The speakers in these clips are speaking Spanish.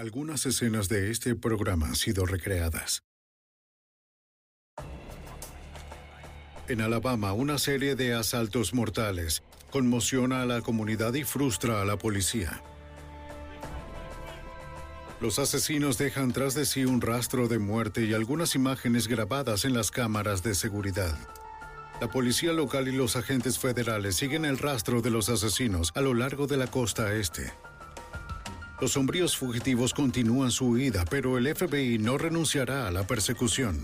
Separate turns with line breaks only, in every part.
Algunas escenas de este programa han sido recreadas. En Alabama, una serie de asaltos mortales conmociona a la comunidad y frustra a la policía. Los asesinos dejan tras de sí un rastro de muerte y algunas imágenes grabadas en las cámaras de seguridad. La policía local y los agentes federales siguen el rastro de los asesinos a lo largo de la costa este. Los sombríos fugitivos continúan su huida, pero el FBI no renunciará a la persecución.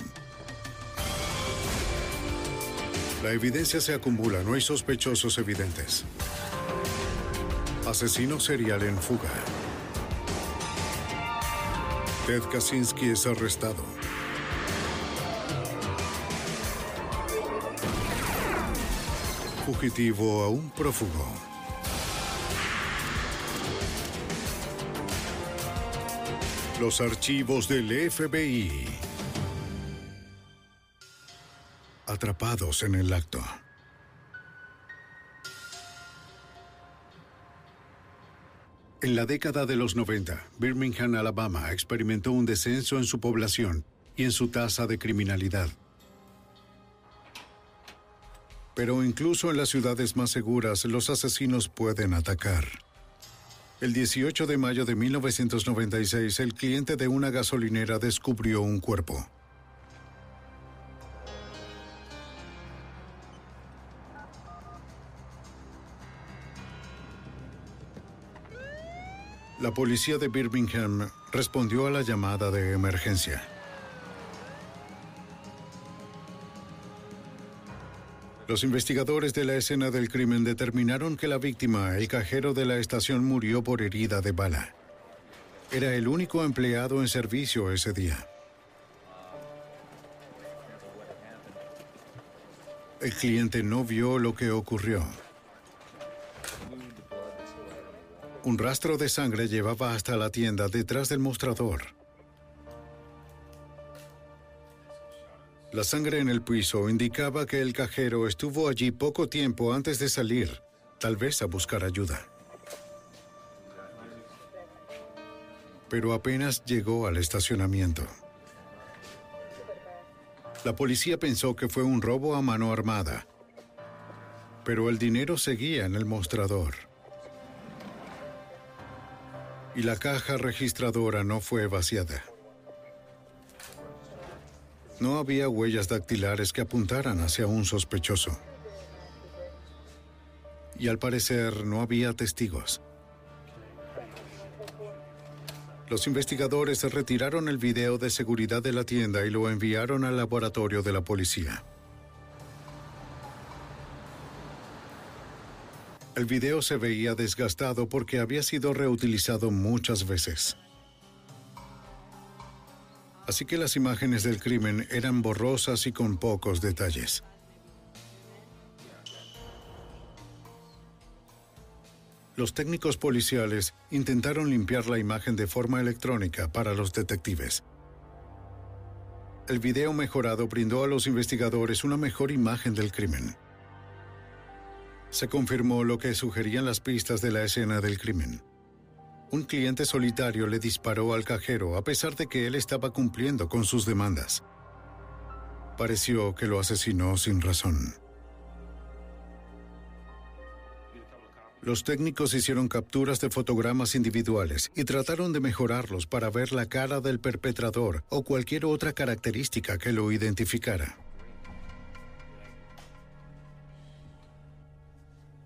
La evidencia se acumula, no hay sospechosos evidentes. Asesino serial en fuga. Ted Kaczynski es arrestado. Fugitivo a un prófugo. Los archivos del FBI. Atrapados en el acto. En la década de los 90, Birmingham, Alabama, experimentó un descenso en su población y en su tasa de criminalidad. Pero incluso en las ciudades más seguras, los asesinos pueden atacar. El 18 de mayo de 1996, el cliente de una gasolinera descubrió un cuerpo. La policía de Birmingham respondió a la llamada de emergencia. Los investigadores de la escena del crimen determinaron que la víctima, el cajero de la estación, murió por herida de bala. Era el único empleado en servicio ese día. El cliente no vio lo que ocurrió. Un rastro de sangre llevaba hasta la tienda detrás del mostrador. La sangre en el piso indicaba que el cajero estuvo allí poco tiempo antes de salir, tal vez a buscar ayuda. Pero apenas llegó al estacionamiento. La policía pensó que fue un robo a mano armada, pero el dinero seguía en el mostrador. Y la caja registradora no fue vaciada. No había huellas dactilares que apuntaran hacia un sospechoso. Y al parecer no había testigos. Los investigadores retiraron el video de seguridad de la tienda y lo enviaron al laboratorio de la policía. El video se veía desgastado porque había sido reutilizado muchas veces. Así que las imágenes del crimen eran borrosas y con pocos detalles. Los técnicos policiales intentaron limpiar la imagen de forma electrónica para los detectives. El video mejorado brindó a los investigadores una mejor imagen del crimen. Se confirmó lo que sugerían las pistas de la escena del crimen. Un cliente solitario le disparó al cajero a pesar de que él estaba cumpliendo con sus demandas. Pareció que lo asesinó sin razón. Los técnicos hicieron capturas de fotogramas individuales y trataron de mejorarlos para ver la cara del perpetrador o cualquier otra característica que lo identificara.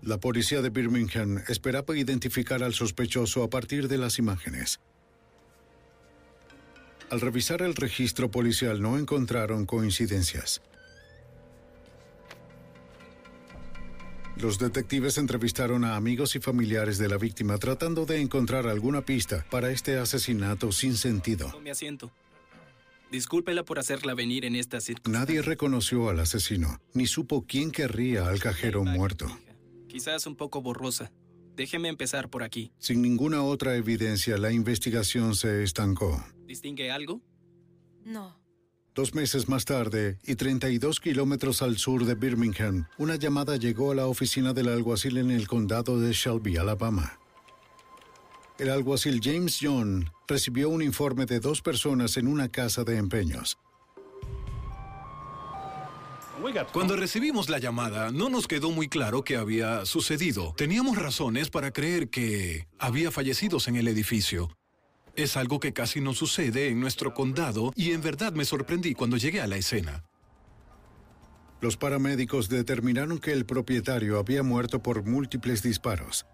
La policía de Birmingham esperaba identificar al sospechoso a partir de las imágenes. Al revisar el registro policial no encontraron coincidencias. Los detectives entrevistaron a amigos y familiares de la víctima tratando de encontrar alguna pista para este asesinato sin sentido.
Asiento. Discúlpela por hacerla venir en esta circunstancia.
Nadie reconoció al asesino, ni supo quién querría al cajero muerto.
Quizás un poco borrosa. Déjeme empezar por aquí.
Sin ninguna otra evidencia, la investigación se estancó.
¿Distingue algo?
No.
Dos meses más tarde, y 32 kilómetros al sur de Birmingham, una llamada llegó a la oficina del alguacil en el condado de Shelby, Alabama. El alguacil James John recibió un informe de dos personas en una casa de empeños.
Cuando recibimos la llamada, no nos quedó muy claro qué había sucedido. Teníamos razones para creer que había fallecidos en el edificio. Es algo que casi no sucede en nuestro condado y en verdad me sorprendí cuando llegué a la escena.
Los paramédicos determinaron que el propietario había muerto por múltiples disparos.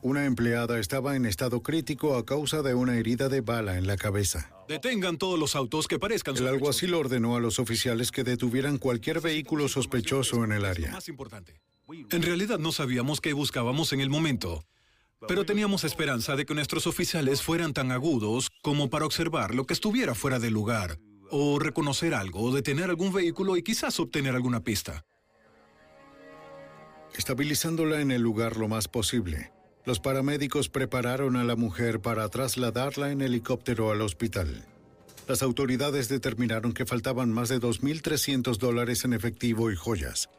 Una empleada estaba en estado crítico a causa de una herida de bala en la cabeza.
Detengan todos los autos que parezcan
El alguacil ordenó a los oficiales que detuvieran cualquier vehículo sospechoso en el área.
Más importante. En realidad no sabíamos qué buscábamos en el momento, pero teníamos esperanza de que nuestros oficiales fueran tan agudos como para observar lo que estuviera fuera del lugar, o reconocer algo, o detener algún vehículo y quizás obtener alguna pista.
Estabilizándola en el lugar lo más posible, los paramédicos prepararon a la mujer para trasladarla en helicóptero al hospital. Las autoridades determinaron que faltaban más de 2.300 dólares en efectivo y joyas.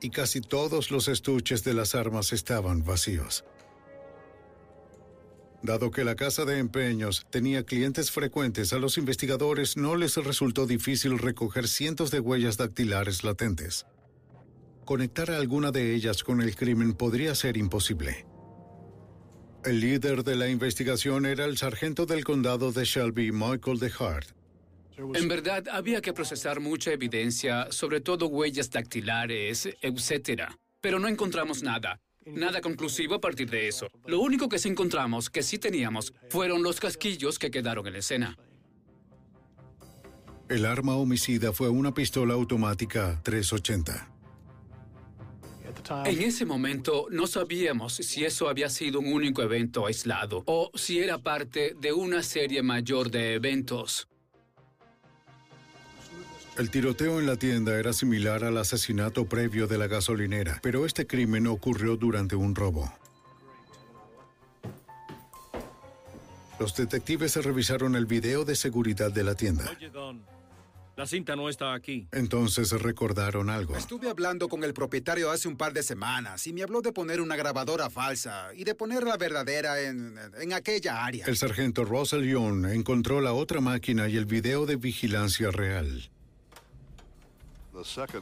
Y casi todos los estuches de las armas estaban vacíos. Dado que la casa de empeños tenía clientes frecuentes, a los investigadores no les resultó difícil recoger cientos de huellas dactilares latentes conectar a alguna de ellas con el crimen podría ser imposible. El líder de la investigación era el sargento del condado de Shelby, Michael DeHart.
En verdad, había que procesar mucha evidencia, sobre todo huellas dactilares, etc. Pero no encontramos nada. Nada conclusivo a partir de eso. Lo único que sí encontramos, que sí teníamos, fueron los casquillos que quedaron en la escena.
El arma homicida fue una pistola automática 380.
En ese momento no sabíamos si eso había sido un único evento aislado o si era parte de una serie mayor de eventos.
El tiroteo en la tienda era similar al asesinato previo de la gasolinera, pero este crimen ocurrió durante un robo. Los detectives revisaron el video de seguridad de la tienda.
La cinta no está aquí.
Entonces recordaron algo.
Estuve hablando con el propietario hace un par de semanas y me habló de poner una grabadora falsa y de poner la verdadera en, en aquella área.
El sargento Russell Young encontró la otra máquina y el video de vigilancia real.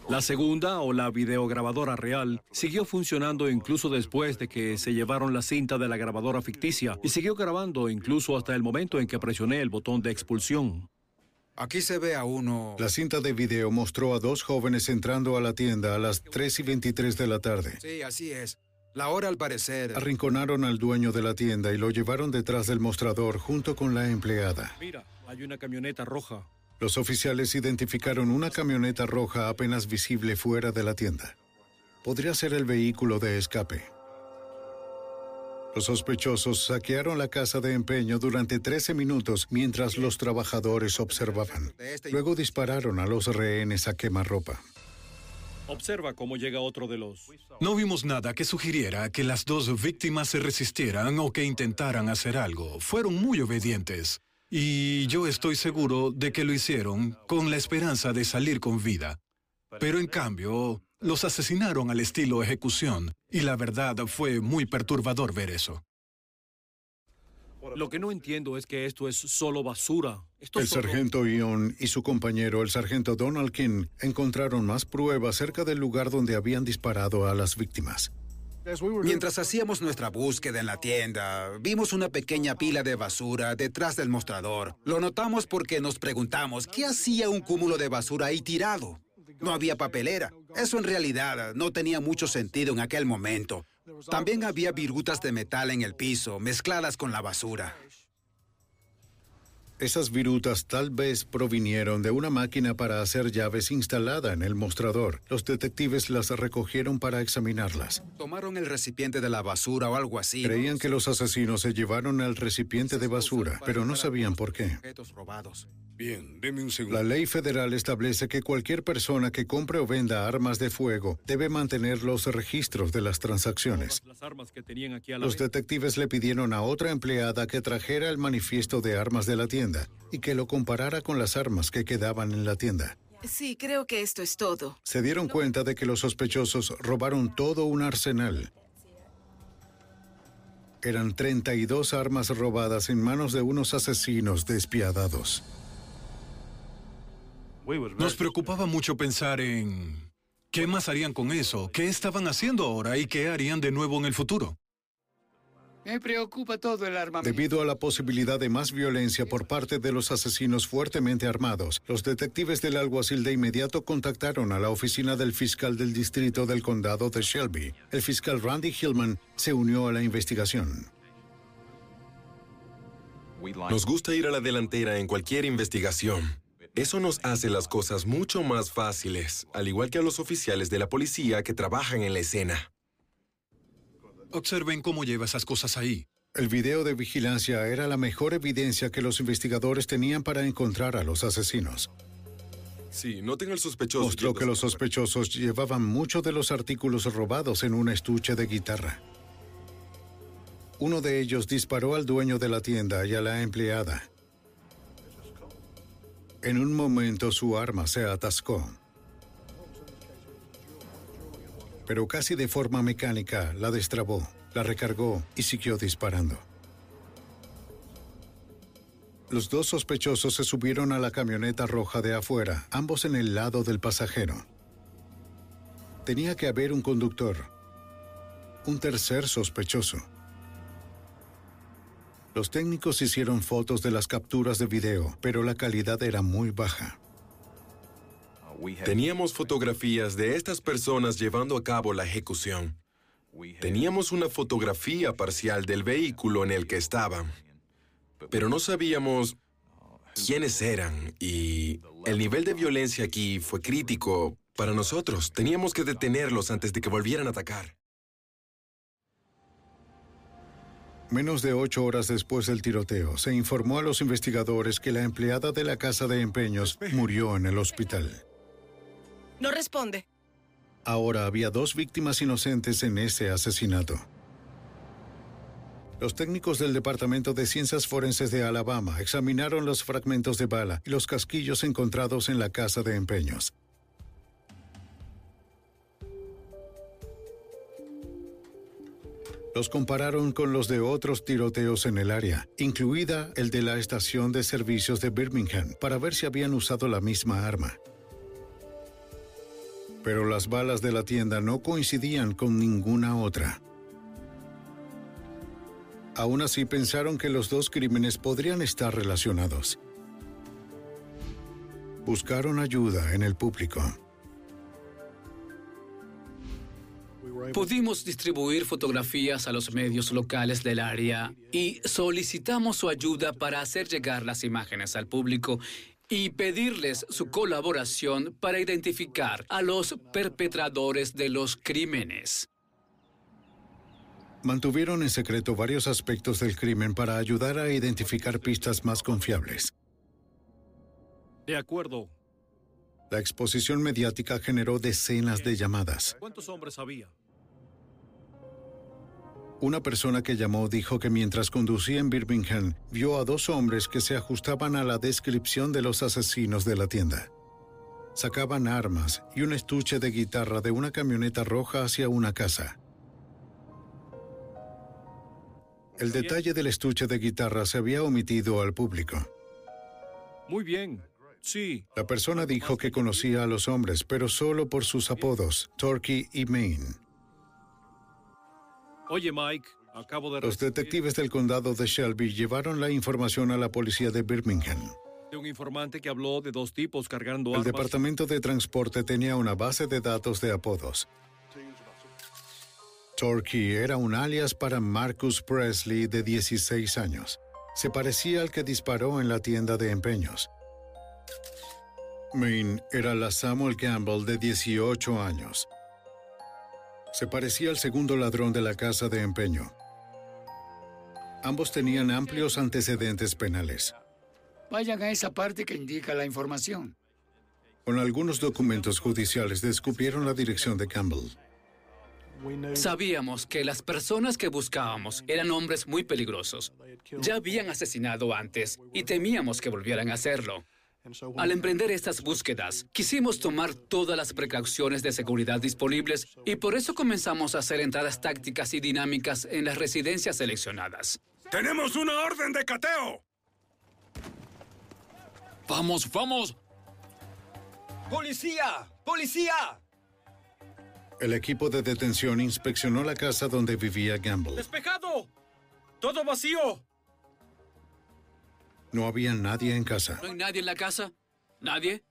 La segunda o la videograbadora real siguió funcionando incluso después de que se llevaron la cinta de la grabadora ficticia y siguió grabando incluso hasta el momento en que presioné el botón de expulsión.
Aquí se ve a uno.
La cinta de video mostró a dos jóvenes entrando a la tienda a las 3 y 23 de la tarde.
Sí, así es. La hora al parecer.
Arrinconaron al dueño de la tienda y lo llevaron detrás del mostrador junto con la empleada.
Mira, hay una camioneta roja.
Los oficiales identificaron una camioneta roja apenas visible fuera de la tienda. Podría ser el vehículo de escape. Los sospechosos saquearon la casa de empeño durante 13 minutos mientras los trabajadores observaban. Luego dispararon a los rehenes a quemarropa.
Observa cómo llega otro de los...
No vimos nada que sugiriera que las dos víctimas se resistieran o que intentaran hacer algo. Fueron muy obedientes. Y yo estoy seguro de que lo hicieron con la esperanza de salir con vida. Pero en cambio, los asesinaron al estilo ejecución, y la verdad fue muy perturbador ver eso.
Lo que no entiendo es que esto es solo basura.
El sargento Ion y su compañero, el sargento Donald King, encontraron más pruebas cerca del lugar donde habían disparado a las víctimas.
Mientras hacíamos nuestra búsqueda en la tienda, vimos una pequeña pila de basura detrás del mostrador. Lo notamos porque nos preguntamos qué hacía un cúmulo de basura ahí tirado. No había papelera. Eso en realidad no tenía mucho sentido en aquel momento. También había virutas de metal en el piso, mezcladas con la basura.
Esas virutas tal vez provinieron de una máquina para hacer llaves instalada en el mostrador. Los detectives las recogieron para examinarlas.
Tomaron el recipiente de la basura o algo así.
Creían que los asesinos se llevaron el recipiente de basura, pero no sabían por qué.
Objetos robados.
Bien, deme un segundo.
La ley federal establece que cualquier persona que compre o venda armas de fuego debe mantener los registros de las transacciones.
Las armas que tenían aquí a la
Los detectives le pidieron a otra empleada que trajera el manifiesto de armas de la tienda y que lo comparara con las armas que quedaban en la tienda.
Sí, creo que esto es todo.
Se dieron cuenta de que los sospechosos robaron todo un arsenal. Eran 32 armas robadas en manos de unos asesinos despiadados.
Nos preocupaba mucho pensar en qué más harían con eso, qué estaban haciendo ahora y qué harían de nuevo en el futuro.
Me preocupa todo el armamento.
Debido a la posibilidad de más violencia por parte de los asesinos fuertemente armados, los detectives del alguacil de inmediato contactaron a la oficina del fiscal del distrito del condado de Shelby. El fiscal Randy Hillman se unió a la investigación.
Nos gusta ir a la delantera en cualquier investigación. Eso nos hace las cosas mucho más fáciles, al igual que a los oficiales de la policía que trabajan en la escena.
Observen cómo lleva esas cosas ahí.
El video de vigilancia era la mejor evidencia que los investigadores tenían para encontrar a los asesinos.
Sí, noten el sospechoso.
Mostró que los sospechosos llevaban muchos de los artículos robados en un estuche de guitarra. Uno de ellos disparó al dueño de la tienda y a la empleada. En un momento su arma se atascó. Pero casi de forma mecánica la destrabó, la recargó y siguió disparando. Los dos sospechosos se subieron a la camioneta roja de afuera, ambos en el lado del pasajero. Tenía que haber un conductor, un tercer sospechoso. Los técnicos hicieron fotos de las capturas de video, pero la calidad era muy baja.
Teníamos fotografías de estas personas llevando a cabo la ejecución. Teníamos una fotografía parcial del vehículo en el que estaban, pero no sabíamos quiénes eran y el nivel de violencia aquí fue crítico para nosotros. Teníamos que detenerlos antes de que volvieran a atacar.
Menos de ocho horas después del tiroteo, se informó a los investigadores que la empleada de la casa de empeños murió en el hospital.
No responde.
Ahora había dos víctimas inocentes en ese asesinato. Los técnicos del Departamento de Ciencias Forenses de Alabama examinaron los fragmentos de bala y los casquillos encontrados en la casa de empeños. Los compararon con los de otros tiroteos en el área, incluida el de la estación de servicios de Birmingham, para ver si habían usado la misma arma. Pero las balas de la tienda no coincidían con ninguna otra. Aún así pensaron que los dos crímenes podrían estar relacionados. Buscaron ayuda en el público.
Pudimos distribuir fotografías a los medios locales del área y solicitamos su ayuda para hacer llegar las imágenes al público y pedirles su colaboración para identificar a los perpetradores de los crímenes.
Mantuvieron en secreto varios aspectos del crimen para ayudar a identificar pistas más confiables.
De acuerdo.
La exposición mediática generó decenas de llamadas.
¿Cuántos hombres había?
Una persona que llamó dijo que mientras conducía en Birmingham vio a dos hombres que se ajustaban a la descripción de los asesinos de la tienda. Sacaban armas y un estuche de guitarra de una camioneta roja hacia una casa. El detalle del estuche de guitarra se había omitido al público.
Muy bien. Sí.
La persona dijo que conocía a los hombres, pero solo por sus apodos, Turkey y Maine.
Oye, Mike, acabo de...
Los detectives del condado de Shelby llevaron la información a la policía de Birmingham.
De un informante que habló de dos tipos cargando
El departamento de transporte tenía una base de datos de apodos. Turkey era un alias para Marcus Presley de 16 años. Se parecía al que disparó en la tienda de empeños. Maine era la Samuel Campbell de 18 años. Se parecía al segundo ladrón de la casa de empeño. Ambos tenían amplios antecedentes penales.
Vayan a esa parte que indica la información.
Con algunos documentos judiciales descubrieron la dirección de Campbell.
Sabíamos que las personas que buscábamos eran hombres muy peligrosos. Ya habían asesinado antes y temíamos que volvieran a hacerlo. Al emprender estas búsquedas, quisimos tomar todas las precauciones de seguridad disponibles y por eso comenzamos a hacer entradas tácticas y dinámicas en las residencias seleccionadas.
¡Tenemos una orden de cateo!
¡Vamos, vamos!
¡Policía! ¡Policía!
El equipo de detención inspeccionó la casa donde vivía Gamble.
¡Despejado! ¡Todo vacío!
No había nadie en casa.
¿No hay nadie en la casa? ¿Nadie?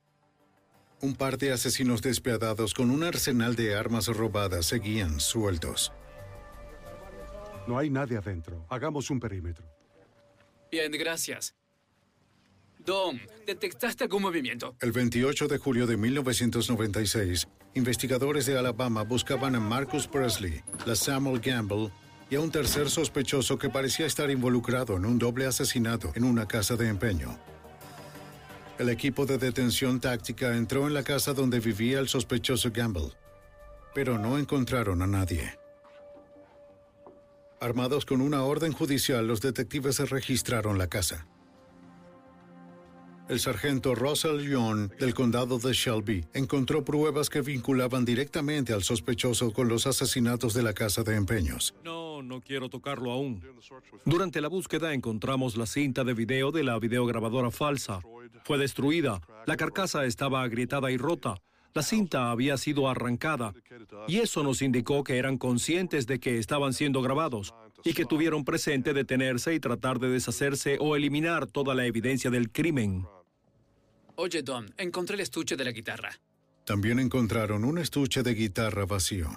Un par de asesinos despiadados con un arsenal de armas robadas seguían sueltos.
No hay nadie adentro. Hagamos un perímetro.
Bien, gracias. Dom, ¿detectaste algún movimiento?
El 28 de julio de 1996, investigadores de Alabama buscaban a Marcus Presley, la Samuel Gamble y a un tercer sospechoso que parecía estar involucrado en un doble asesinato en una casa de empeño. El equipo de detención táctica entró en la casa donde vivía el sospechoso Gamble, pero no encontraron a nadie. Armados con una orden judicial, los detectives registraron la casa. El sargento Russell Young del condado de Shelby encontró pruebas que vinculaban directamente al sospechoso con los asesinatos de la casa de empeños.
No, no quiero tocarlo aún. Durante la búsqueda encontramos la cinta de video de la videograbadora falsa. Fue destruida. La carcasa estaba agrietada y rota. La cinta había sido arrancada y eso nos indicó que eran conscientes de que estaban siendo grabados y que tuvieron presente detenerse y tratar de deshacerse o eliminar toda la evidencia del crimen.
Oye, Don, encontré el estuche de la guitarra.
También encontraron un estuche de guitarra vacío.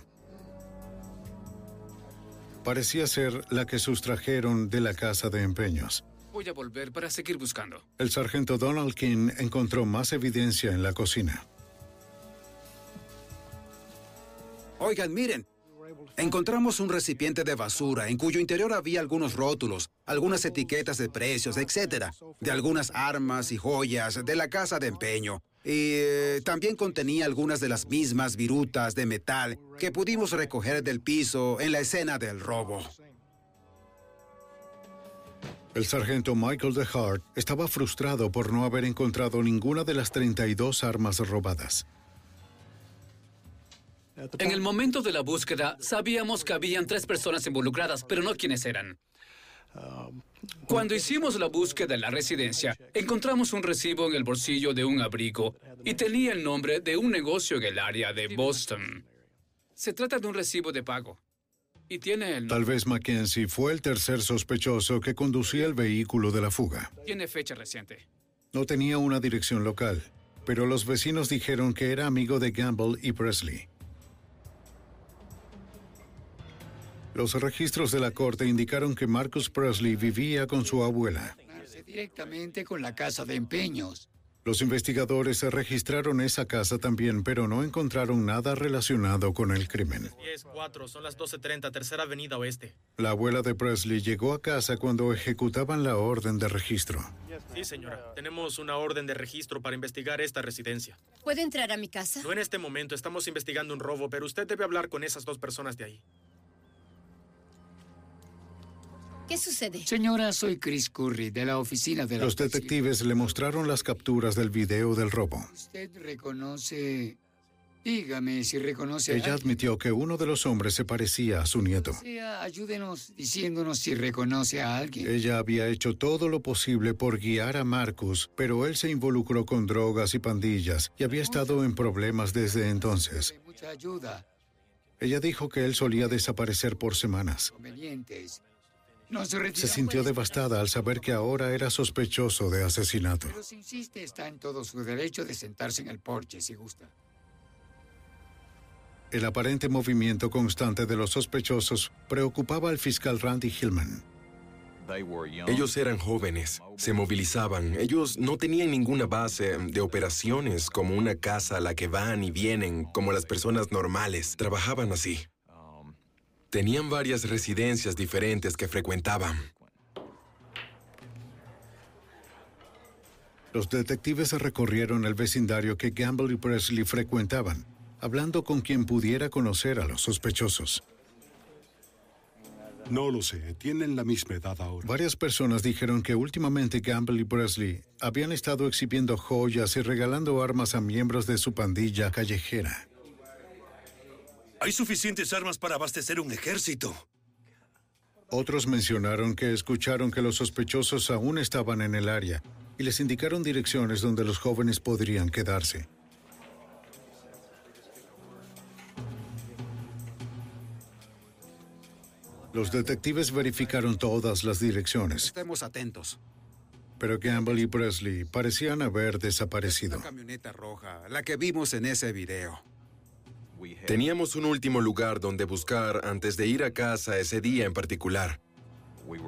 Parecía ser la que sustrajeron de la casa de empeños.
Voy a volver para seguir buscando.
El sargento Donald King encontró más evidencia en la cocina.
Oigan, miren. Encontramos un recipiente de basura en cuyo interior había algunos rótulos, algunas etiquetas de precios, etcétera, de algunas armas y joyas de la casa de empeño. Y eh, también contenía algunas de las mismas virutas de metal que pudimos recoger del piso en la escena del robo.
El sargento Michael DeHart estaba frustrado por no haber encontrado ninguna de las 32 armas robadas.
En el momento de la búsqueda, sabíamos que habían tres personas involucradas, pero no quiénes eran. Cuando hicimos la búsqueda en la residencia, encontramos un recibo en el bolsillo de un abrigo y tenía el nombre de un negocio en el área de Boston. Se trata de un recibo de pago. Y tiene el
Tal vez Mackenzie fue el tercer sospechoso que conducía el vehículo de la fuga.
Tiene fecha reciente.
No tenía una dirección local, pero los vecinos dijeron que era amigo de Gamble y Presley. Los registros de la corte indicaron que Marcus Presley vivía con su abuela.
Directamente con la casa de empeños.
Los investigadores registraron esa casa también, pero no encontraron nada relacionado con el crimen.
10-4, son las 12.30, tercera avenida oeste.
La abuela de Presley llegó a casa cuando ejecutaban la orden de registro.
Sí, señora. Tenemos una orden de registro para investigar esta residencia.
¿Puede entrar a mi casa?
No en este momento, estamos investigando un robo, pero usted debe hablar con esas dos personas de ahí.
¿Qué sucede?
Señora, soy Chris Curry, de la oficina de la
Los detectives le mostraron las capturas del video del robo.
¿Usted reconoce Dígame si reconoce a
Ella admitió que uno de los hombres se parecía a su nieto.
Sea, ayúdenos diciéndonos si reconoce a alguien.
Ella había hecho todo lo posible por guiar a Marcus, pero él se involucró con drogas y pandillas y había estado en problemas desde entonces.
Mucha ayuda.
Ella dijo que él solía desaparecer por semanas.
Convenientes.
Se sintió devastada al saber que ahora era sospechoso de asesinato.
Pero si insiste, está en todo su derecho de sentarse en el porche si gusta.
El aparente movimiento constante de los sospechosos preocupaba al fiscal Randy Hillman.
Ellos eran jóvenes, se movilizaban, ellos no tenían ninguna base de operaciones como una casa a la que van y vienen como las personas normales, trabajaban así. Tenían varias residencias diferentes que frecuentaban.
Los detectives recorrieron el vecindario que Gamble y Presley frecuentaban, hablando con quien pudiera conocer a los sospechosos.
No lo sé, tienen la misma edad ahora.
Varias personas dijeron que últimamente Gamble y Presley habían estado exhibiendo joyas y regalando armas a miembros de su pandilla callejera.
Hay suficientes armas para abastecer un ejército.
Otros mencionaron que escucharon que los sospechosos aún estaban en el área y les indicaron direcciones donde los jóvenes podrían quedarse. Los detectives verificaron todas las direcciones,
Estemos atentos.
pero Gamble y Presley parecían haber desaparecido.
La camioneta roja, la que vimos en ese video.
Teníamos un último lugar donde buscar antes de ir a casa ese día en particular.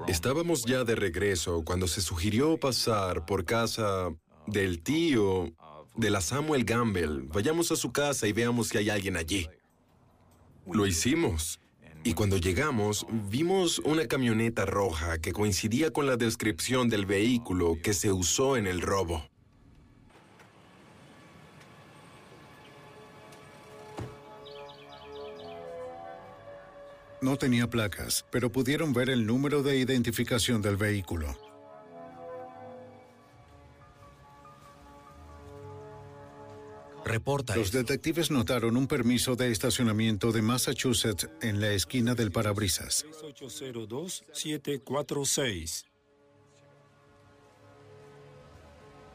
Estábamos ya de regreso cuando se sugirió pasar por casa del tío de la Samuel Gamble. Vayamos a su casa y veamos si hay alguien allí. Lo hicimos. Y cuando llegamos, vimos una camioneta roja que coincidía con la descripción del vehículo que se usó en el robo.
No tenía placas, pero pudieron ver el número de identificación del vehículo.
Reporta
Los detectives notaron un permiso de estacionamiento de Massachusetts en la esquina del parabrisas.
6802-746.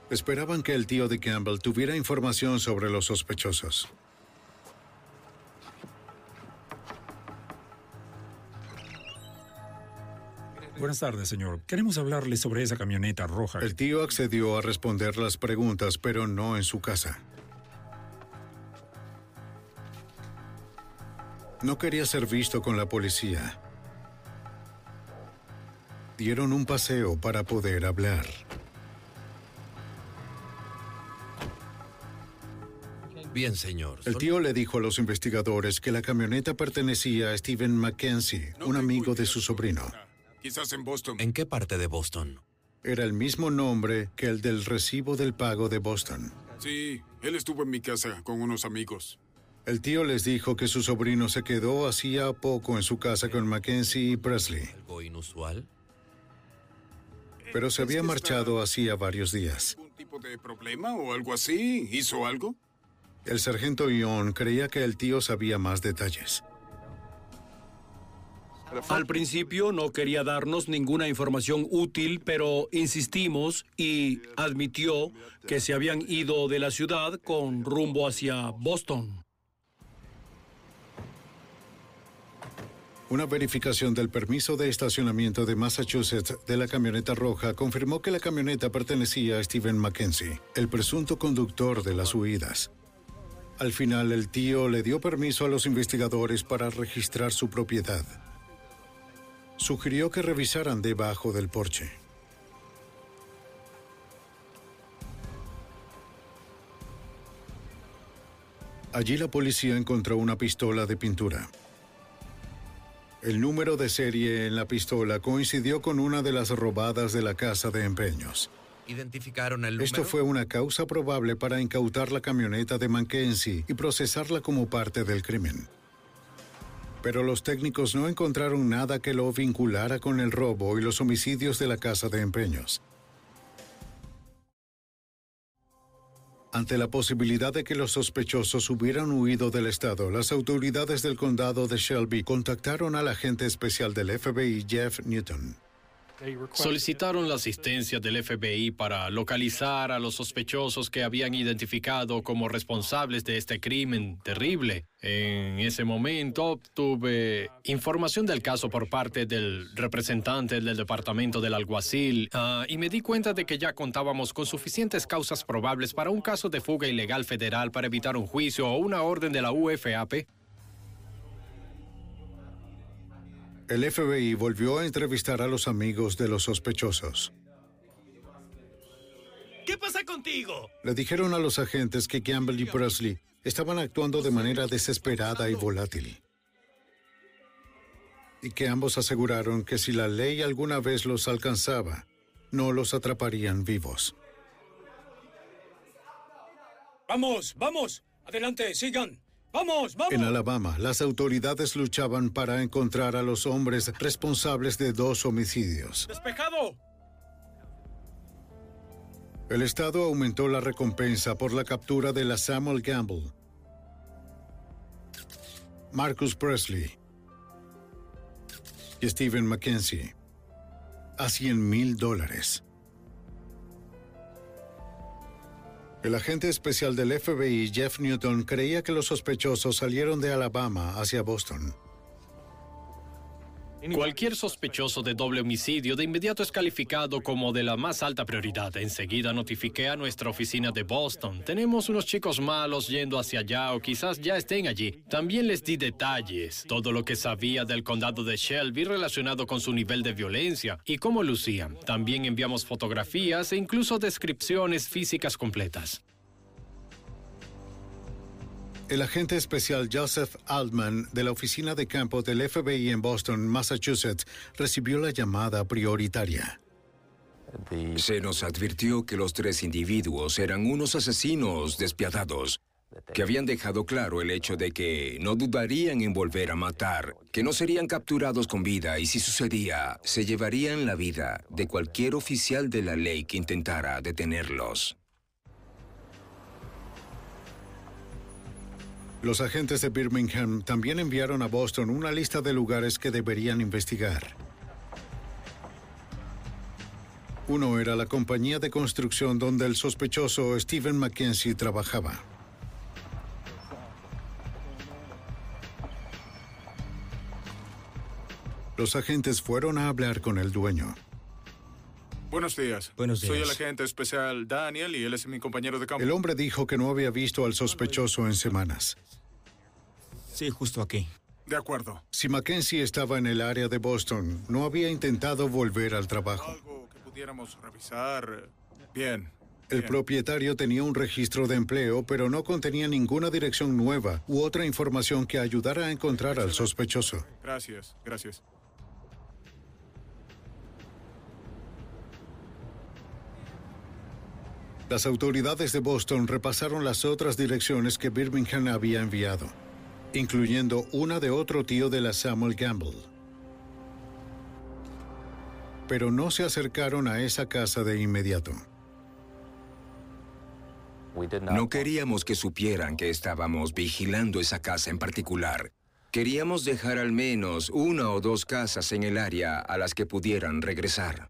Esperaban que el tío de Campbell tuviera información sobre los sospechosos.
Buenas tardes, señor. Queremos hablarle sobre esa camioneta roja.
El tío accedió a responder las preguntas, pero no en su casa. No quería ser visto con la policía. Dieron un paseo para poder hablar.
Bien, señor.
El tío le dijo a los investigadores que la camioneta pertenecía a Stephen Mackenzie, un amigo de su sobrino.
Quizás en Boston.
¿En qué parte de Boston?
Era el mismo nombre que el del recibo del pago de Boston.
Sí, él estuvo en mi casa con unos amigos.
El tío les dijo que su sobrino se quedó hacía poco en su casa con Mackenzie y Presley,
¿Algo inusual?
pero se había marchado hacía varios días.
¿Un tipo de problema o algo así? ¿Hizo algo?
El sargento Ion creía que el tío sabía más detalles.
Al principio no quería darnos ninguna información útil, pero insistimos y admitió que se habían ido de la ciudad con rumbo hacia Boston.
Una verificación del permiso de estacionamiento de Massachusetts de la camioneta roja confirmó que la camioneta pertenecía a Stephen Mackenzie, el presunto conductor de las huidas. Al final, el tío le dio permiso a los investigadores para registrar su propiedad. Sugirió que revisaran debajo del porche. Allí la policía encontró una pistola de pintura. El número de serie en la pistola coincidió con una de las robadas de la casa de empeños.
¿Identificaron el
Esto
número?
fue una causa probable para incautar la camioneta de Mackenzie y procesarla como parte del crimen. Pero los técnicos no encontraron nada que lo vinculara con el robo y los homicidios de la casa de empeños. Ante la posibilidad de que los sospechosos hubieran huido del estado, las autoridades del condado de Shelby contactaron al agente especial del FBI Jeff Newton.
Solicitaron la asistencia del FBI para localizar a los sospechosos que habían identificado como responsables de este crimen terrible. En ese momento obtuve información del caso por parte del representante del departamento del alguacil ah, y me di cuenta de que ya contábamos con suficientes causas probables para un caso de fuga ilegal federal para evitar un juicio o una orden de la UFAP.
El FBI volvió a entrevistar a los amigos de los sospechosos.
¿Qué pasa contigo?
Le dijeron a los agentes que Campbell y Presley estaban actuando de manera desesperada y volátil. Y que ambos aseguraron que si la ley alguna vez los alcanzaba, no los atraparían vivos.
Vamos, vamos. Adelante, sigan. ¡Vamos, vamos!
En Alabama, las autoridades luchaban para encontrar a los hombres responsables de dos homicidios.
¡Despejado!
El Estado aumentó la recompensa por la captura de la Samuel Gamble, Marcus Presley y Stephen Mackenzie a 100 mil dólares. El agente especial del FBI, Jeff Newton, creía que los sospechosos salieron de Alabama hacia Boston.
Cualquier sospechoso de doble homicidio de inmediato es calificado como de la más alta prioridad. Enseguida notifiqué a nuestra oficina de Boston. Tenemos unos chicos malos yendo hacia allá o quizás ya estén allí. También les di detalles, todo lo que sabía del condado de Shelby relacionado con su nivel de violencia y cómo lucían. También enviamos fotografías e incluso descripciones físicas completas.
El agente especial Joseph Altman de la oficina de campo del FBI en Boston, Massachusetts, recibió la llamada prioritaria.
Se nos advirtió que los tres individuos eran unos asesinos despiadados, que habían dejado claro el hecho de que no dudarían en volver a matar, que no serían capturados con vida y si sucedía, se llevarían la vida de cualquier oficial de la ley que intentara detenerlos.
Los agentes de Birmingham también enviaron a Boston una lista de lugares que deberían investigar. Uno era la compañía de construcción donde el sospechoso Stephen Mackenzie trabajaba. Los agentes fueron a hablar con el dueño.
Buenos días.
Buenos días.
Soy el agente especial Daniel y él es mi compañero de campo.
El hombre dijo que no había visto al sospechoso en semanas.
Sí, justo aquí.
De acuerdo.
Si Mackenzie estaba en el área de Boston, no había intentado volver al trabajo.
Algo que pudiéramos revisar. Bien.
El propietario tenía un registro de empleo, pero no contenía ninguna dirección nueva u otra información que ayudara a encontrar al sospechoso.
Gracias, gracias.
Las autoridades de Boston repasaron las otras direcciones que Birmingham había enviado, incluyendo una de otro tío de la Samuel Gamble. Pero no se acercaron a esa casa de inmediato.
No queríamos que supieran que estábamos vigilando esa casa en particular. Queríamos dejar al menos una o dos casas en el área a las que pudieran regresar.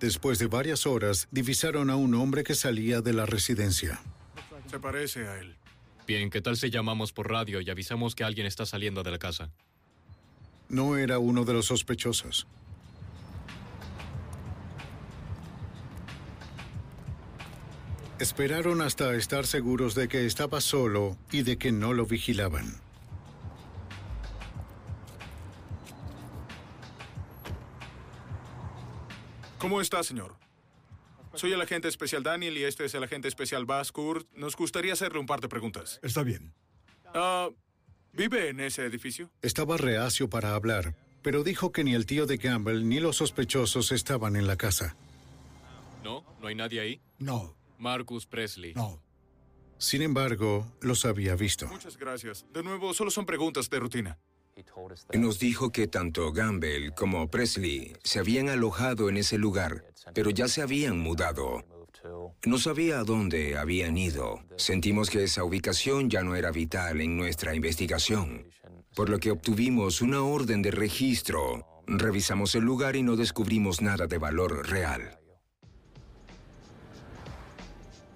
Después de varias horas, divisaron a un hombre que salía de la residencia.
Se parece a él.
Bien, ¿qué tal si llamamos por radio y avisamos que alguien está saliendo de la casa?
No era uno de los sospechosos. Esperaron hasta estar seguros de que estaba solo y de que no lo vigilaban.
¿Cómo está, señor? Soy el agente especial Daniel y este es el agente especial Bas Kurt. Nos gustaría hacerle un par de preguntas.
Está bien.
Ah, ¿Vive en ese edificio?
Estaba reacio para hablar, pero dijo que ni el tío de Campbell ni los sospechosos estaban en la casa.
¿No? ¿No hay nadie ahí?
No.
Marcus Presley.
No.
Sin embargo, los había visto.
Muchas gracias. De nuevo, solo son preguntas de rutina.
Nos dijo que tanto Gamble como Presley se habían alojado en ese lugar, pero ya se habían mudado. No sabía a dónde habían ido. Sentimos que esa ubicación ya no era vital en nuestra investigación, por lo que obtuvimos una orden de registro. Revisamos el lugar y no descubrimos nada de valor real.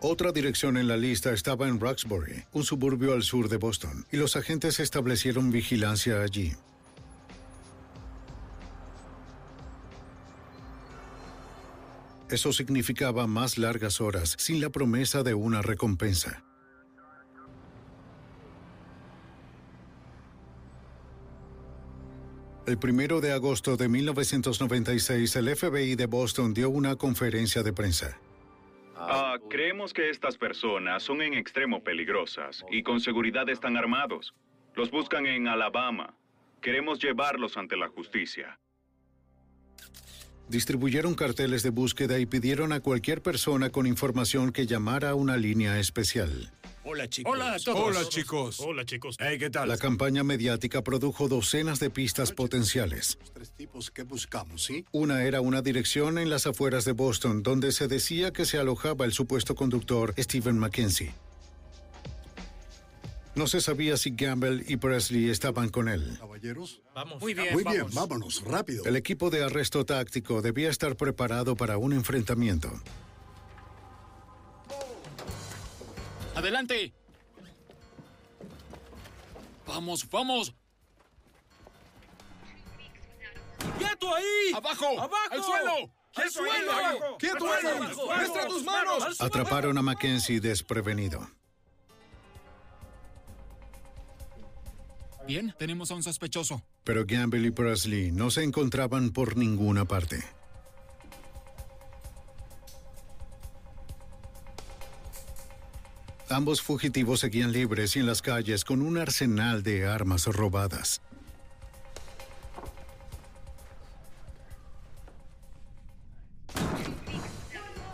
Otra dirección en la lista estaba en Roxbury, un suburbio al sur de Boston, y los agentes establecieron vigilancia allí. Eso significaba más largas horas, sin la promesa de una recompensa. El primero de agosto de 1996, el FBI de Boston dio una conferencia de prensa.
Ah, creemos que estas personas son en extremo peligrosas y con seguridad están armados. Los buscan en Alabama. Queremos llevarlos ante la justicia.
Distribuyeron carteles de búsqueda y pidieron a cualquier persona con información que llamara a una línea especial.
Hola, chicos.
Hola a todos. Hola, chicos.
Hola, chicos.
Hey, ¿qué tal?
La campaña mediática produjo docenas de pistas potenciales.
Tres tipos que buscamos, ¿sí?
Una era una dirección en las afueras de Boston donde se decía que se alojaba el supuesto conductor Stephen Mackenzie. No se sabía si Gamble y Presley estaban con él.
Caballeros.
Vamos. Muy bien,
Muy bien,
vamos.
vámonos, rápido.
El equipo de arresto táctico debía estar preparado para un enfrentamiento.
¡Adelante! ¡Vamos, vamos!
¡Quieto ahí!
¡Abajo!
¡Abajo!
¡Al suelo! ¡Al
¡Quieto ahí,
suelo!
abajo!
¡Quieto
¡Abajo,
ahí! ¡Muestra tus manos!
Atraparon a Mackenzie desprevenido.
Bien, tenemos a un sospechoso.
Pero Gamble y Presley no se encontraban por ninguna parte. Ambos fugitivos seguían libres y en las calles con un arsenal de armas robadas.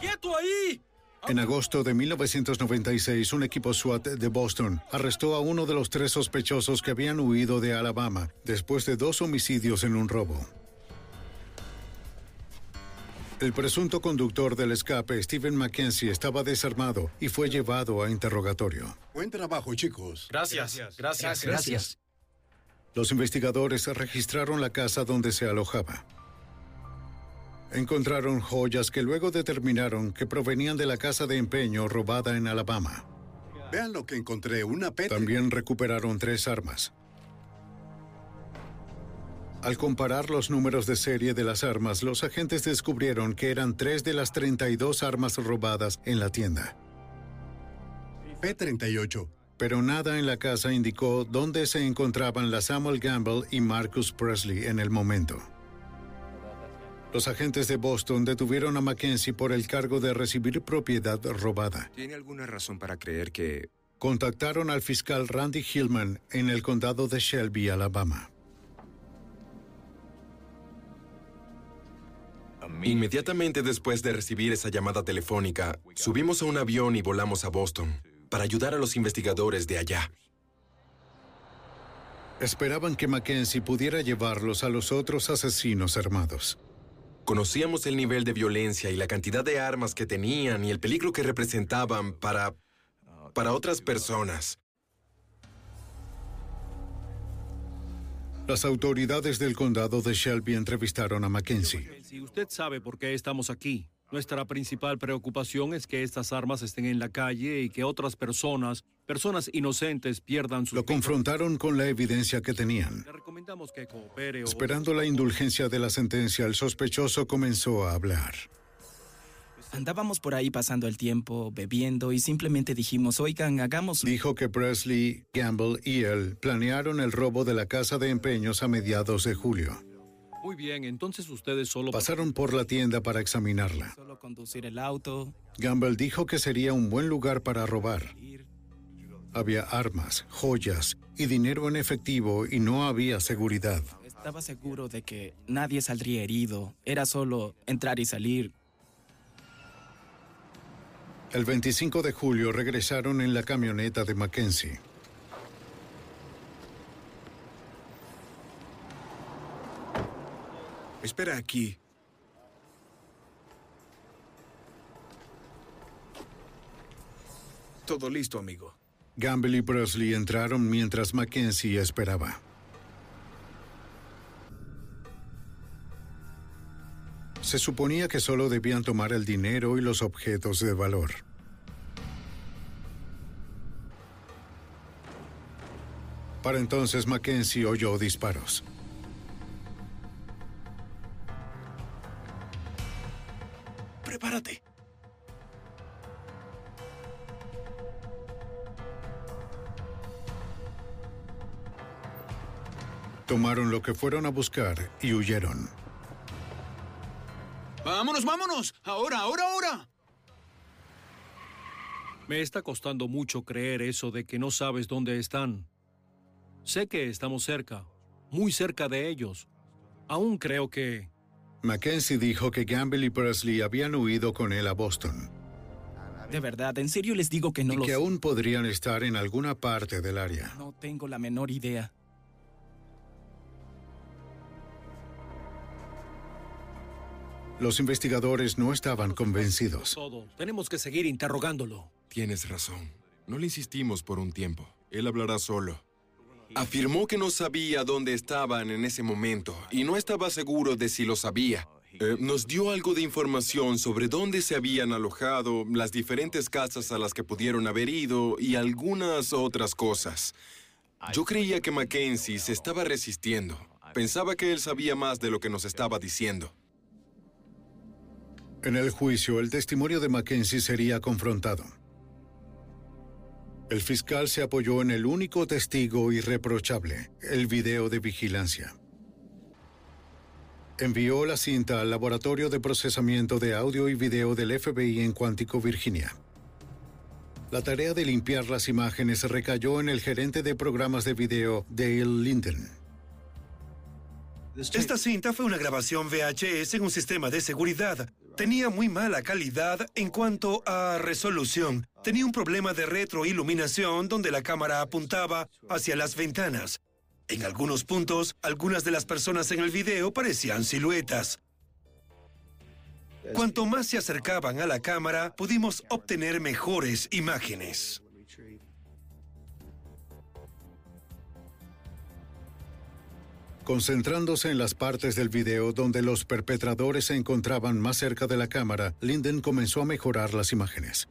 ¡Quieto ahí!
En agosto de 1996, un equipo SWAT de Boston arrestó a uno de los tres sospechosos que habían huido de Alabama después de dos homicidios en un robo. El presunto conductor del escape, Stephen Mackenzie, estaba desarmado y fue llevado a interrogatorio.
Buen trabajo, chicos.
Gracias, gracias.
Gracias.
Los investigadores registraron la casa donde se alojaba. Encontraron joyas que luego determinaron que provenían de la casa de empeño robada en Alabama.
Vean lo que encontré, una peta.
También recuperaron tres armas. Al comparar los números de serie de las armas, los agentes descubrieron que eran tres de las 32 armas robadas en la tienda.
P-38.
Pero nada en la casa indicó dónde se encontraban la Samuel Gamble y Marcus Presley en el momento. Los agentes de Boston detuvieron a Mackenzie por el cargo de recibir propiedad robada.
¿Tiene alguna razón para creer que...
Contactaron al fiscal Randy Hillman en el condado de Shelby, Alabama.
Inmediatamente después de recibir esa llamada telefónica, subimos a un avión y volamos a Boston para ayudar a los investigadores de allá.
Esperaban que Mackenzie pudiera llevarlos a los otros asesinos armados.
Conocíamos el nivel de violencia y la cantidad de armas que tenían y el peligro que representaban para... para otras personas.
Las autoridades del condado de Shelby entrevistaron a Mackenzie.
Si usted sabe por qué estamos aquí, nuestra principal preocupación es que estas armas estén en la calle y que otras personas, personas inocentes, pierdan sus
Lo confrontaron con la evidencia que tenían.
Le recomendamos que coopere o...
Esperando la indulgencia de la sentencia, el sospechoso comenzó a hablar.
Andábamos por ahí pasando el tiempo, bebiendo y simplemente dijimos, oigan, hagamos...
Dijo que Presley, Gamble y él planearon el robo de la casa de empeños a mediados de julio.
Muy bien, entonces ustedes solo...
Pasaron por la tienda para examinarla.
Solo conducir el auto.
Gamble dijo que sería un buen lugar para robar. Había armas, joyas y dinero en efectivo y no había seguridad.
Estaba seguro de que nadie saldría herido. Era solo entrar y salir.
El 25 de julio regresaron en la camioneta de Mackenzie.
Espera aquí. Todo listo, amigo.
Gamble y Presley entraron mientras Mackenzie esperaba. Se suponía que solo debían tomar el dinero y los objetos de valor. Para entonces Mackenzie oyó disparos.
Prepárate.
Tomaron lo que fueron a buscar y huyeron.
¡Vámonos, vámonos! ¡Ahora, ahora, ahora!
Me está costando mucho creer eso de que no sabes dónde están. Sé que estamos cerca, muy cerca de ellos. Aún creo que...
Mackenzie dijo que Gamble y Presley habían huido con él a Boston.
De verdad, en serio les digo que no
y que aún podrían estar en alguna parte del área.
No tengo la menor idea.
Los investigadores no estaban convencidos.
Todo. Tenemos que seguir interrogándolo.
Tienes razón. No le insistimos por un tiempo. Él hablará solo. Afirmó que no sabía dónde estaban en ese momento y no estaba seguro de si lo sabía. Eh, nos dio algo de información sobre dónde se habían alojado, las diferentes casas a las que pudieron haber ido y algunas otras cosas. Yo creía que Mackenzie se estaba resistiendo. Pensaba que él sabía más de lo que nos estaba diciendo.
En el juicio, el testimonio de Mackenzie sería confrontado. El fiscal se apoyó en el único testigo irreprochable, el video de vigilancia. Envió la cinta al Laboratorio de Procesamiento de Audio y Video del FBI en Cuántico, Virginia. La tarea de limpiar las imágenes recayó en el gerente de programas de video, Dale Linden.
Esta cinta fue una grabación VHS en un sistema de seguridad. Tenía muy mala calidad en cuanto a resolución. Tenía un problema de retroiluminación donde la cámara apuntaba hacia las ventanas. En algunos puntos, algunas de las personas en el video parecían siluetas. Cuanto más se acercaban a la cámara, pudimos obtener mejores imágenes.
Concentrándose en las partes del video donde los perpetradores se encontraban más cerca de la cámara, Linden comenzó a mejorar las imágenes.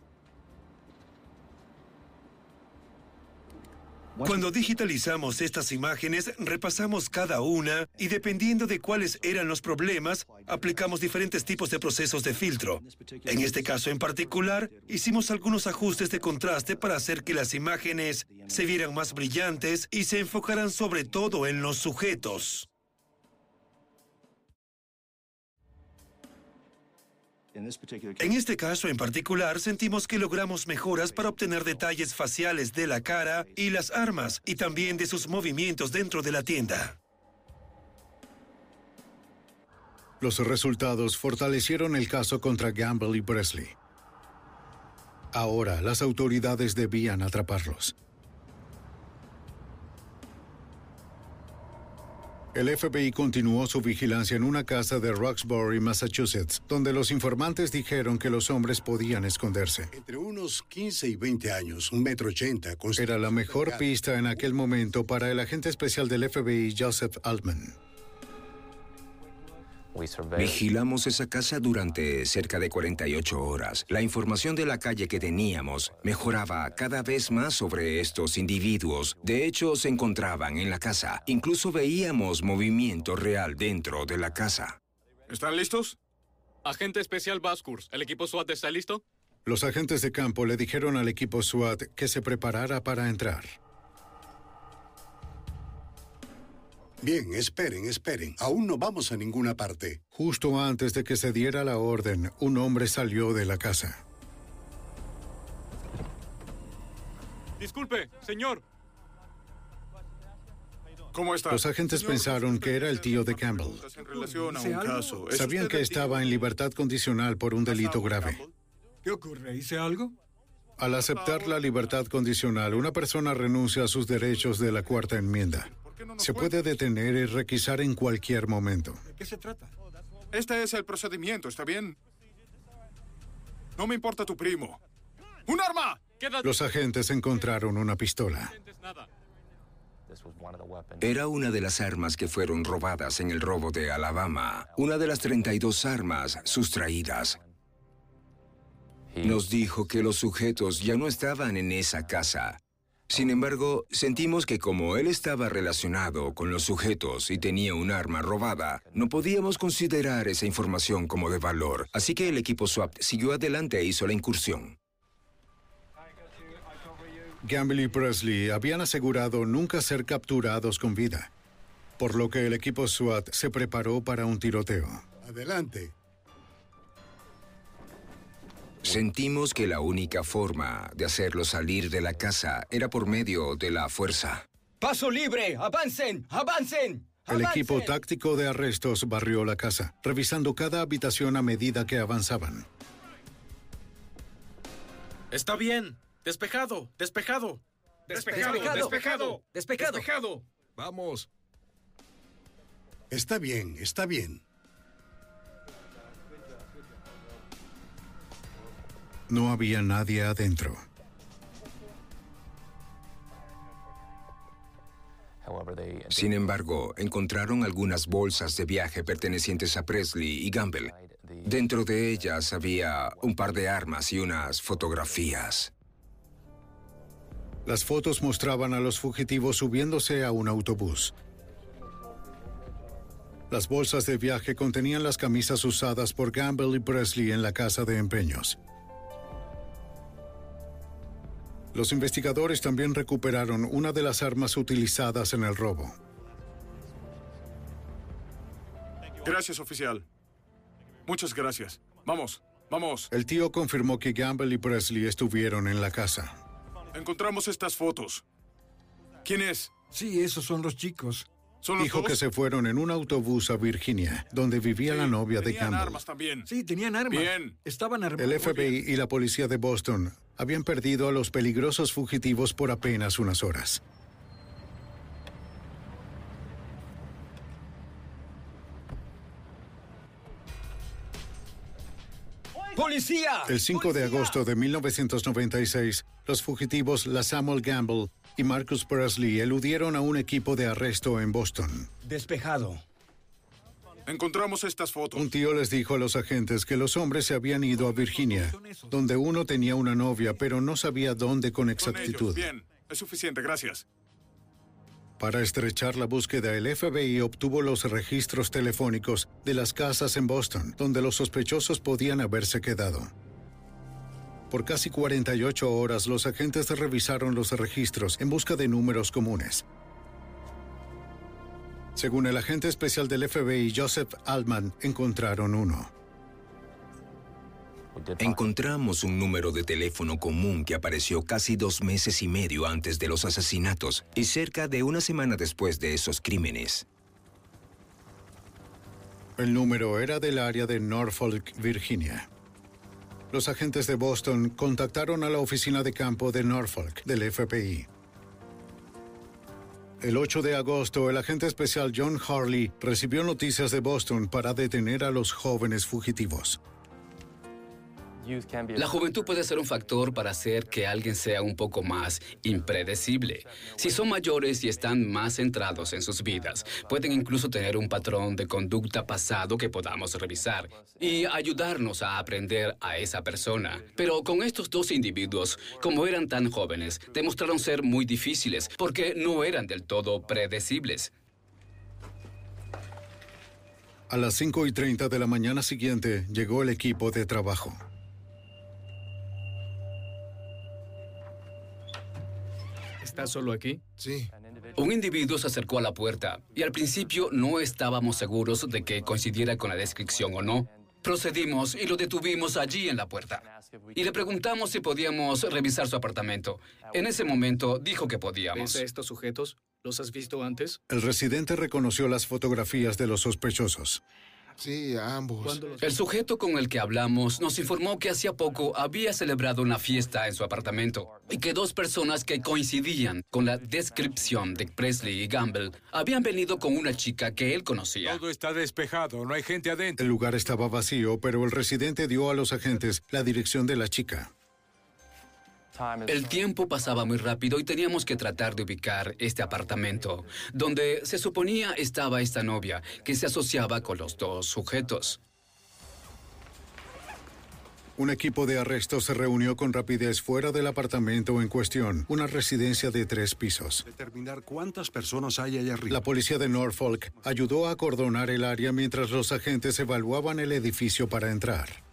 Cuando digitalizamos estas imágenes, repasamos cada una y dependiendo de cuáles eran los problemas, aplicamos diferentes tipos de procesos de filtro. En este caso en particular, hicimos algunos ajustes de contraste para hacer que las imágenes se vieran más brillantes y se enfocaran sobre todo en los sujetos. En este caso en particular, sentimos que logramos mejoras para obtener detalles faciales de la cara y las armas, y también de sus movimientos dentro de la tienda.
Los resultados fortalecieron el caso contra Gamble y Presley. Ahora las autoridades debían atraparlos. El FBI continuó su vigilancia en una casa de Roxbury, Massachusetts, donde los informantes dijeron que los hombres podían esconderse.
Entre unos 15 y 20 años, un metro ochenta.
Era la mejor pista en aquel momento para el agente especial del FBI, Joseph Altman.
Vigilamos esa casa durante cerca de 48 horas. La información de la calle que teníamos mejoraba cada vez más sobre estos individuos. De hecho, se encontraban en la casa. Incluso veíamos movimiento real dentro de la casa.
¿Están listos?
Agente especial Baskurs, ¿el equipo SWAT está listo?
Los agentes de campo le dijeron al equipo SWAT que se preparara para entrar.
Bien, esperen, esperen. Aún no vamos a ninguna parte.
Justo antes de que se diera la orden, un hombre salió de la casa.
Disculpe, señor.
¿Cómo está?
Los agentes pensaron que era el tío de Campbell.
En relación a un caso. ¿Es
Sabían que estaba en libertad condicional por un delito grave.
¿Qué ocurre? ¿Hice algo?
Al aceptar la libertad condicional, una persona renuncia a sus derechos de la cuarta enmienda. Se puede detener y requisar en cualquier momento.
¿De qué se trata?
Este es el procedimiento, ¿está bien? No me importa tu primo. ¡Un arma!
Los agentes encontraron una pistola.
Era una de las armas que fueron robadas en el robo de Alabama, una de las 32 armas sustraídas. Nos dijo que los sujetos ya no estaban en esa casa. Sin embargo, sentimos que como él estaba relacionado con los sujetos y tenía un arma robada, no podíamos considerar esa información como de valor. Así que el equipo SWAT siguió adelante e hizo la incursión.
Gamble y Presley habían asegurado nunca ser capturados con vida, por lo que el equipo SWAT se preparó para un tiroteo.
Adelante.
Sentimos que la única forma de hacerlo salir de la casa era por medio de la fuerza.
¡Paso libre! ¡Avancen! ¡Avancen!
El equipo táctico de arrestos barrió la casa, revisando cada habitación a medida que avanzaban.
Está bien. Despejado, despejado.
Despejado, despejado, despejado.
Despejado.
Vamos.
Está bien, está bien.
No había nadie adentro.
Sin embargo, encontraron algunas bolsas de viaje pertenecientes a Presley y Gamble. Dentro de ellas había un par de armas y unas fotografías.
Las fotos mostraban a los fugitivos subiéndose a un autobús. Las bolsas de viaje contenían las camisas usadas por Gamble y Presley en la casa de empeños. Los investigadores también recuperaron una de las armas utilizadas en el robo.
Gracias, oficial. Muchas gracias. Vamos, vamos.
El tío confirmó que Gamble y Presley estuvieron en la casa.
Encontramos estas fotos. ¿Quién es?
Sí, esos son los chicos.
¿Son los
Dijo
dos?
que se fueron en un autobús a Virginia, donde vivía la novia de
Tenían
Gamble.
armas también.
Sí, tenían armas.
Bien.
Estaban armados.
El FBI y la policía de Boston habían perdido a los peligrosos fugitivos por apenas unas horas.
¡Policía!
El 5 de agosto de 1996, los fugitivos la Samuel Gamble y Marcus Presley eludieron a un equipo de arresto en Boston.
Despejado.
Encontramos estas fotos.
Un tío les dijo a los agentes que los hombres se habían ido a Virginia, donde uno tenía una novia, pero no sabía dónde con exactitud.
Bien, es suficiente, gracias.
Para estrechar la búsqueda, el FBI obtuvo los registros telefónicos de las casas en Boston, donde los sospechosos podían haberse quedado. Por casi 48 horas, los agentes revisaron los registros en busca de números comunes. Según el agente especial del FBI, Joseph Altman, encontraron uno.
Encontramos un número de teléfono común que apareció casi dos meses y medio antes de los asesinatos y cerca de una semana después de esos crímenes.
El número era del área de Norfolk, Virginia. Los agentes de Boston contactaron a la oficina de campo de Norfolk del FBI. El 8 de agosto, el agente especial John Harley recibió noticias de Boston para detener a los jóvenes fugitivos.
La juventud puede ser un factor para hacer que alguien sea un poco más impredecible. Si son mayores y están más centrados en sus vidas, pueden incluso tener un patrón de conducta pasado que podamos revisar y ayudarnos a aprender a esa persona. Pero con estos dos individuos, como eran tan jóvenes, demostraron ser muy difíciles porque no eran del todo predecibles.
A las 5 y 30 de la mañana siguiente llegó el equipo de trabajo.
¿Estás solo aquí?
Sí.
Un individuo se acercó a la puerta y al principio no estábamos seguros de que coincidiera con la descripción o no. Procedimos y lo detuvimos allí en la puerta. Y le preguntamos si podíamos revisar su apartamento. En ese momento dijo que podíamos.
¿Ves a estos sujetos? ¿Los has visto antes?
El residente reconoció las fotografías de los sospechosos.
Sí, a ambos.
El sujeto con el que hablamos nos informó que hacía poco había celebrado una fiesta en su apartamento y que dos personas que coincidían con la descripción de Presley y Gamble habían venido con una chica que él conocía.
Todo está despejado, no hay gente adentro.
El lugar estaba vacío, pero el residente dio a los agentes la dirección de la chica.
El tiempo pasaba muy rápido y teníamos que tratar de ubicar este apartamento, donde se suponía estaba esta novia, que se asociaba con los dos sujetos.
Un equipo de arresto se reunió con rapidez fuera del apartamento en cuestión, una residencia de tres pisos.
Determinar cuántas personas hay allá arriba.
La policía de Norfolk ayudó a acordonar el área mientras los agentes evaluaban el edificio para entrar.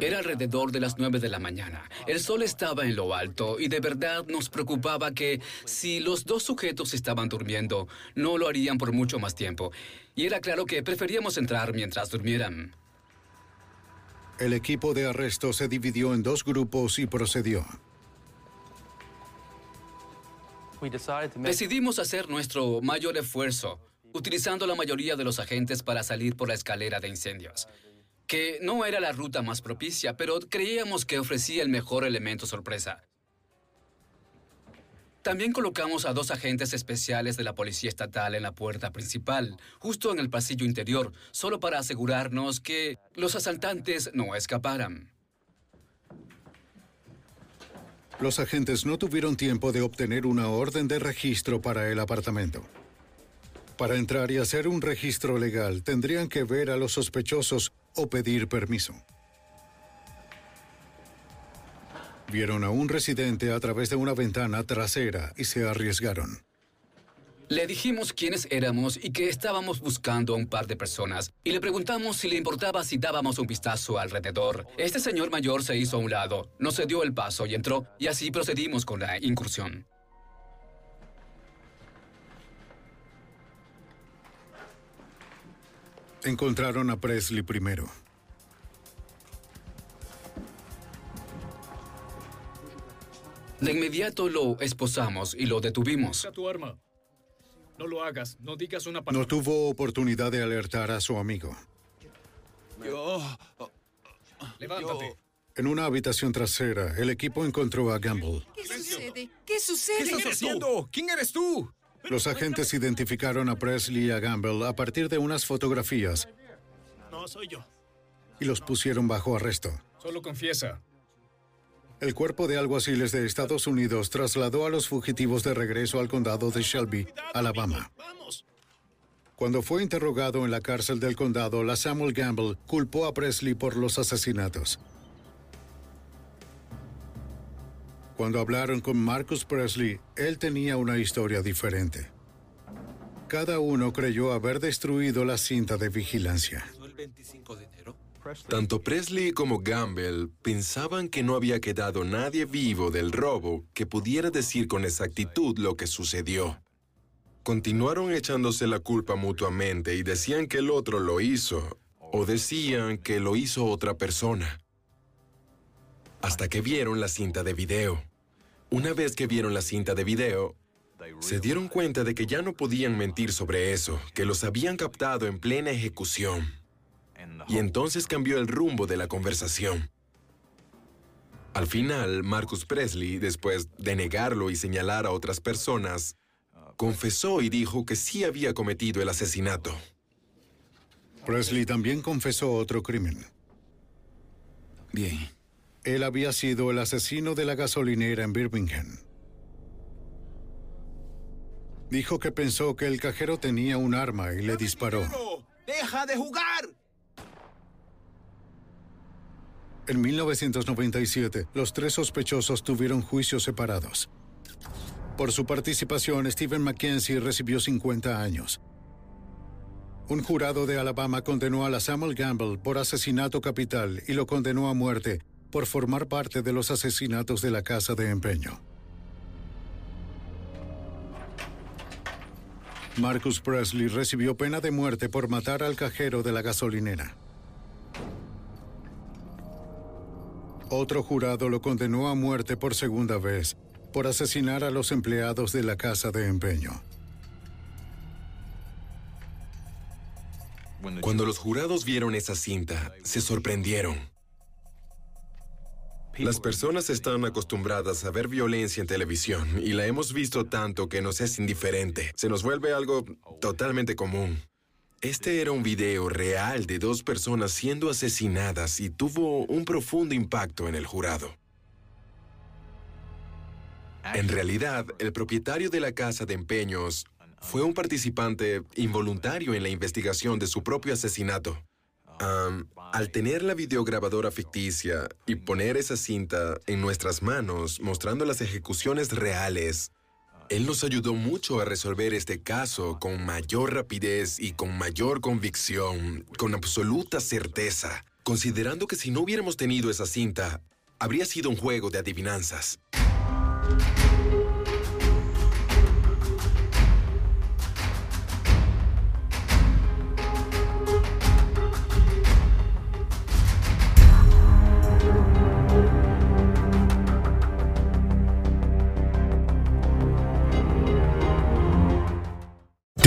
Era alrededor de las nueve de la mañana. El sol estaba en lo alto y de verdad nos preocupaba que si los dos sujetos estaban durmiendo, no lo harían por mucho más tiempo. Y era claro que preferíamos entrar mientras durmieran.
El equipo de arresto se dividió en dos grupos y procedió.
Decidimos hacer nuestro mayor esfuerzo, utilizando la mayoría de los agentes para salir por la escalera de incendios, que no era la ruta más propicia, pero creíamos que ofrecía el mejor elemento sorpresa. También colocamos a dos agentes especiales de la Policía Estatal en la puerta principal, justo en el pasillo interior, solo para asegurarnos que los asaltantes no escaparan.
Los agentes no tuvieron tiempo de obtener una orden de registro para el apartamento. Para entrar y hacer un registro legal, tendrían que ver a los sospechosos o pedir permiso. Vieron a un residente a través de una ventana trasera y se arriesgaron.
Le dijimos quiénes éramos y que estábamos buscando a un par de personas. Y le preguntamos si le importaba si dábamos un vistazo alrededor. Este señor mayor se hizo a un lado, nos cedió el paso y entró. Y así procedimos con la incursión.
Encontraron a Presley primero.
De inmediato lo esposamos y lo detuvimos.
Saca tu arma. No lo hagas. No digas una
No
palabra.
tuvo oportunidad de alertar a su amigo.
Yo... Levántate.
En una habitación trasera, el equipo encontró a Gamble.
¿Qué sucede? ¿Qué sucede?
¿Qué estás haciendo? ¿Quién eres tú?
Los agentes identificaron a Presley y a Gamble a partir de unas fotografías
No, soy yo.
y los pusieron bajo arresto.
Solo confiesa.
El cuerpo de alguaciles de Estados Unidos trasladó a los fugitivos de regreso al condado de Shelby, Alabama. Cuando fue interrogado en la cárcel del condado, la Samuel Gamble culpó a Presley por los asesinatos. Cuando hablaron con Marcus Presley, él tenía una historia diferente. Cada uno creyó haber destruido la cinta de vigilancia.
Tanto Presley como Gamble pensaban que no había quedado nadie vivo del robo que pudiera decir con exactitud lo que sucedió. Continuaron echándose la culpa mutuamente y decían que el otro lo hizo, o decían que lo hizo otra persona. Hasta que vieron la cinta de video. Una vez que vieron la cinta de video, se dieron cuenta de que ya no podían mentir sobre eso, que los habían captado en plena ejecución. Y entonces cambió el rumbo de la conversación. Al final, Marcus Presley, después de negarlo y señalar a otras personas, confesó y dijo que sí había cometido el asesinato.
Presley también confesó otro crimen.
Bien.
Él había sido el asesino de la gasolinera en Birmingham. Dijo que pensó que el cajero tenía un arma y le disparó.
¡Deja de jugar!
En 1997, los tres sospechosos tuvieron juicios separados. Por su participación, Stephen Mackenzie recibió 50 años. Un jurado de Alabama condenó a la Samuel Gamble por asesinato capital y lo condenó a muerte por formar parte de los asesinatos de la casa de empeño. Marcus Presley recibió pena de muerte por matar al cajero de la gasolinera. Otro jurado lo condenó a muerte por segunda vez por asesinar a los empleados de la casa de empeño.
Cuando los jurados vieron esa cinta, se sorprendieron. Las personas están acostumbradas a ver violencia en televisión y la hemos visto tanto que nos es indiferente. Se nos vuelve algo totalmente común. Este era un video real de dos personas siendo asesinadas y tuvo un profundo impacto en el jurado. En realidad, el propietario de la casa de empeños fue un participante involuntario en la investigación de su propio asesinato. Al tener la videograbadora ficticia y poner esa cinta en nuestras manos mostrando las ejecuciones reales, él nos ayudó mucho a resolver este caso con mayor rapidez y con mayor convicción, con absoluta certeza, considerando que si no hubiéramos tenido esa cinta, habría sido un juego de adivinanzas.